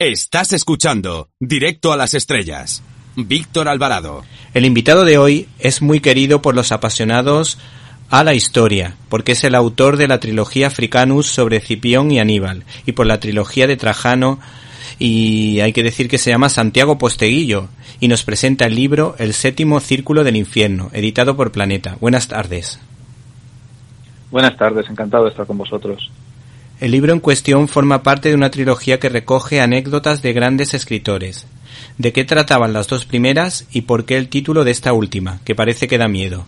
Estás escuchando Directo a las Estrellas. Víctor Alvarado. El invitado de hoy es muy querido por los apasionados a la historia, porque es el autor de la trilogía Africanus sobre Cipión y Aníbal, y por la trilogía de Trajano, y hay que decir que se llama Santiago Posteguillo, y nos presenta el libro El séptimo círculo del infierno, editado por Planeta. Buenas tardes. Buenas tardes, encantado de estar con vosotros. El libro en cuestión forma parte de una trilogía que recoge anécdotas de grandes escritores. ¿De qué trataban las dos primeras y por qué el título de esta última, que parece que da miedo?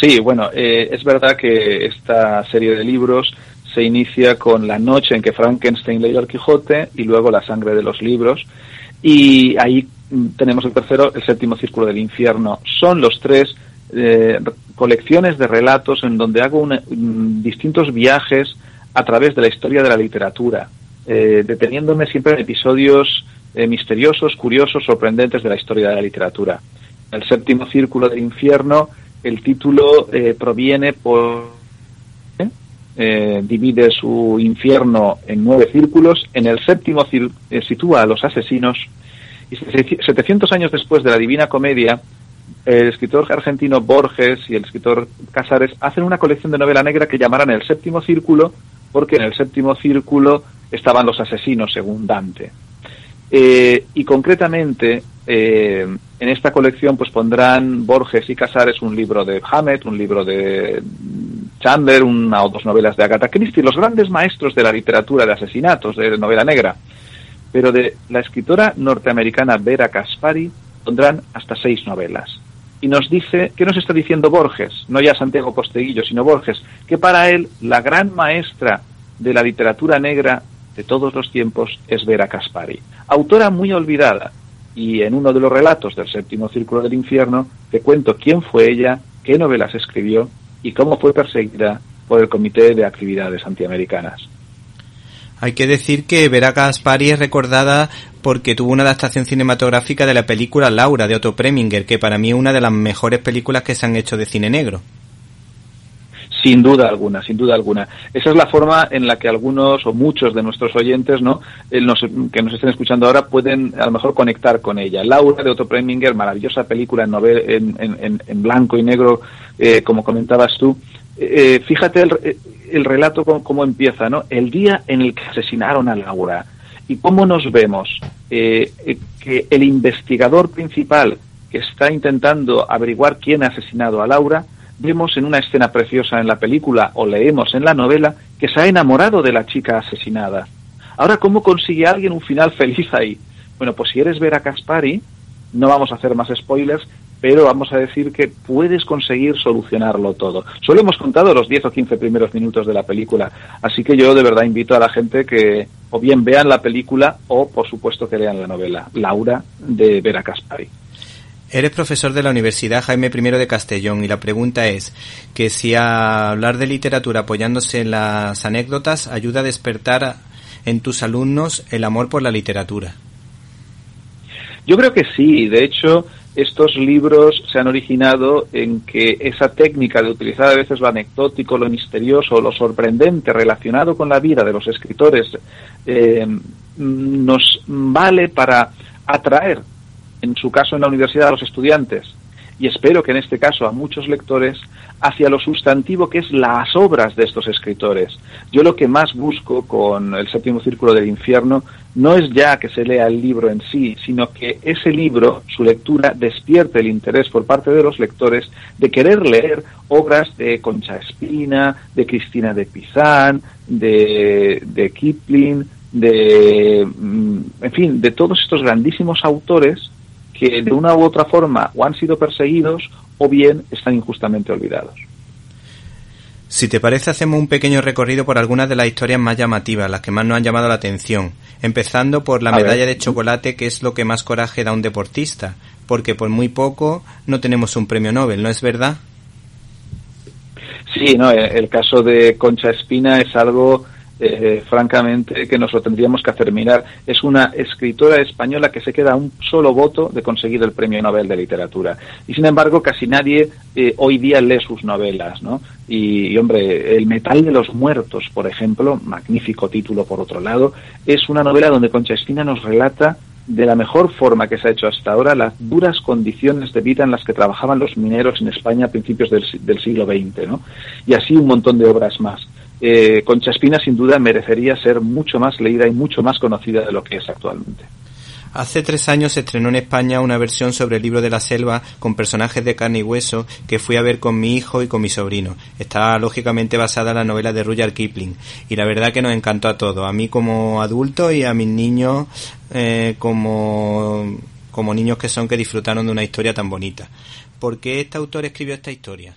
Sí, bueno, eh, es verdad que esta serie de libros se inicia con la noche en que Frankenstein leyó al Quijote y luego la sangre de los libros. Y ahí mm, tenemos el tercero, el séptimo círculo del infierno. Son los tres eh, colecciones de relatos en donde hago mm, distintos viajes a través de la historia de la literatura, eh, deteniéndome siempre en episodios eh, misteriosos, curiosos, sorprendentes de la historia de la literatura. El séptimo círculo del infierno, el título proviene por divide su infierno en nueve círculos. En el séptimo sitúa a los asesinos. Y 700 años después de la Divina Comedia, el escritor argentino Borges y el escritor Casares hacen una colección de novela negra que llamarán El Séptimo Círculo, porque en el séptimo círculo estaban los asesinos, según Dante. Eh, y concretamente, eh, en esta colección pues pondrán Borges y Casares un libro de Hammett, un libro de Chandler, una o dos novelas de Agatha Christie, los grandes maestros de la literatura de asesinatos, de novela negra. Pero de la escritora norteamericana Vera Caspari pondrán hasta seis novelas y nos dice, ¿qué nos está diciendo Borges? No ya Santiago Posteguillo, sino Borges, que para él la gran maestra de la literatura negra de todos los tiempos es Vera Caspari, autora muy olvidada. Y en uno de los relatos del séptimo círculo del infierno te cuento quién fue ella, qué novelas escribió y cómo fue perseguida por el Comité de Actividades Antiamericanas. Hay que decir que Vera Gaspari es recordada porque tuvo una adaptación cinematográfica de la película Laura de Otto Preminger, que para mí es una de las mejores películas que se han hecho de cine negro. Sin duda alguna, sin duda alguna. Esa es la forma en la que algunos o muchos de nuestros oyentes, ¿no? que nos estén escuchando ahora, pueden a lo mejor conectar con ella. Laura de Otto Preminger, maravillosa película en, en, en, blanco y negro, eh, como comentabas tú. Eh, fíjate el, el relato cómo, empieza, ¿no? El día en el que asesinaron a Laura y cómo nos vemos eh, eh, que el investigador principal que está intentando averiguar quién ha asesinado a Laura, vemos en una escena preciosa en la película o leemos en la novela que se ha enamorado de la chica asesinada. Ahora, ¿cómo consigue alguien un final feliz ahí? Bueno, pues si eres Vera Caspari, no vamos a hacer más spoilers, pero vamos a decir que puedes conseguir solucionarlo todo. Solo hemos contado los 10 o 15 primeros minutos de la película, así que yo de verdad invito a la gente que o bien vean la película o por supuesto que lean la novela Laura de Vera Caspari. Eres profesor de la Universidad Jaime I de Castellón y la pregunta es que si a hablar de literatura apoyándose en las anécdotas ayuda a despertar en tus alumnos el amor por la literatura. Yo creo que sí, de hecho, estos libros se han originado en que esa técnica de utilizar a veces lo anecdótico, lo misterioso, lo sorprendente relacionado con la vida de los escritores eh, nos vale para atraer, en su caso en la universidad, a los estudiantes y espero que en este caso a muchos lectores hacia lo sustantivo que es las obras de estos escritores. Yo lo que más busco con el séptimo círculo del infierno no es ya que se lea el libro en sí, sino que ese libro, su lectura, despierte el interés por parte de los lectores de querer leer obras de Concha Espina, de Cristina de Pizán, de, de Kipling, de, mm, en fin, de todos estos grandísimos autores que de una u otra forma o han sido perseguidos o bien están injustamente olvidados. Si te parece, hacemos un pequeño recorrido por algunas de las historias más llamativas, las que más nos han llamado la atención, empezando por la medalla de chocolate, que es lo que más coraje da a un deportista, porque por muy poco no tenemos un premio Nobel, ¿no es verdad? Sí, no, el caso de Concha Espina es algo eh, francamente, que nos lo tendríamos que hacer mirar. Es una escritora española que se queda a un solo voto de conseguir el Premio Nobel de Literatura. Y sin embargo, casi nadie eh, hoy día lee sus novelas, ¿no? Y, hombre, El metal de los muertos, por ejemplo, magnífico título por otro lado, es una novela donde Concha Espina nos relata de la mejor forma que se ha hecho hasta ahora las duras condiciones de vida en las que trabajaban los mineros en España a principios del, siglo XX, ¿no? Y así un montón de obras más. Eh, Concha sin duda merecería ser mucho más leída y mucho más conocida de lo que es actualmente. Hace tres años se estrenó en España una versión sobre el libro de la selva con personajes de carne y hueso que fui a ver con mi hijo y con mi sobrino. Está lógicamente basada en la novela de Rudyard Kipling y la verdad que nos encantó a todos, a mí como adulto y a mis niños eh, como, como niños que son que disfrutaron de una historia tan bonita. ¿Por qué este autor escribió esta historia?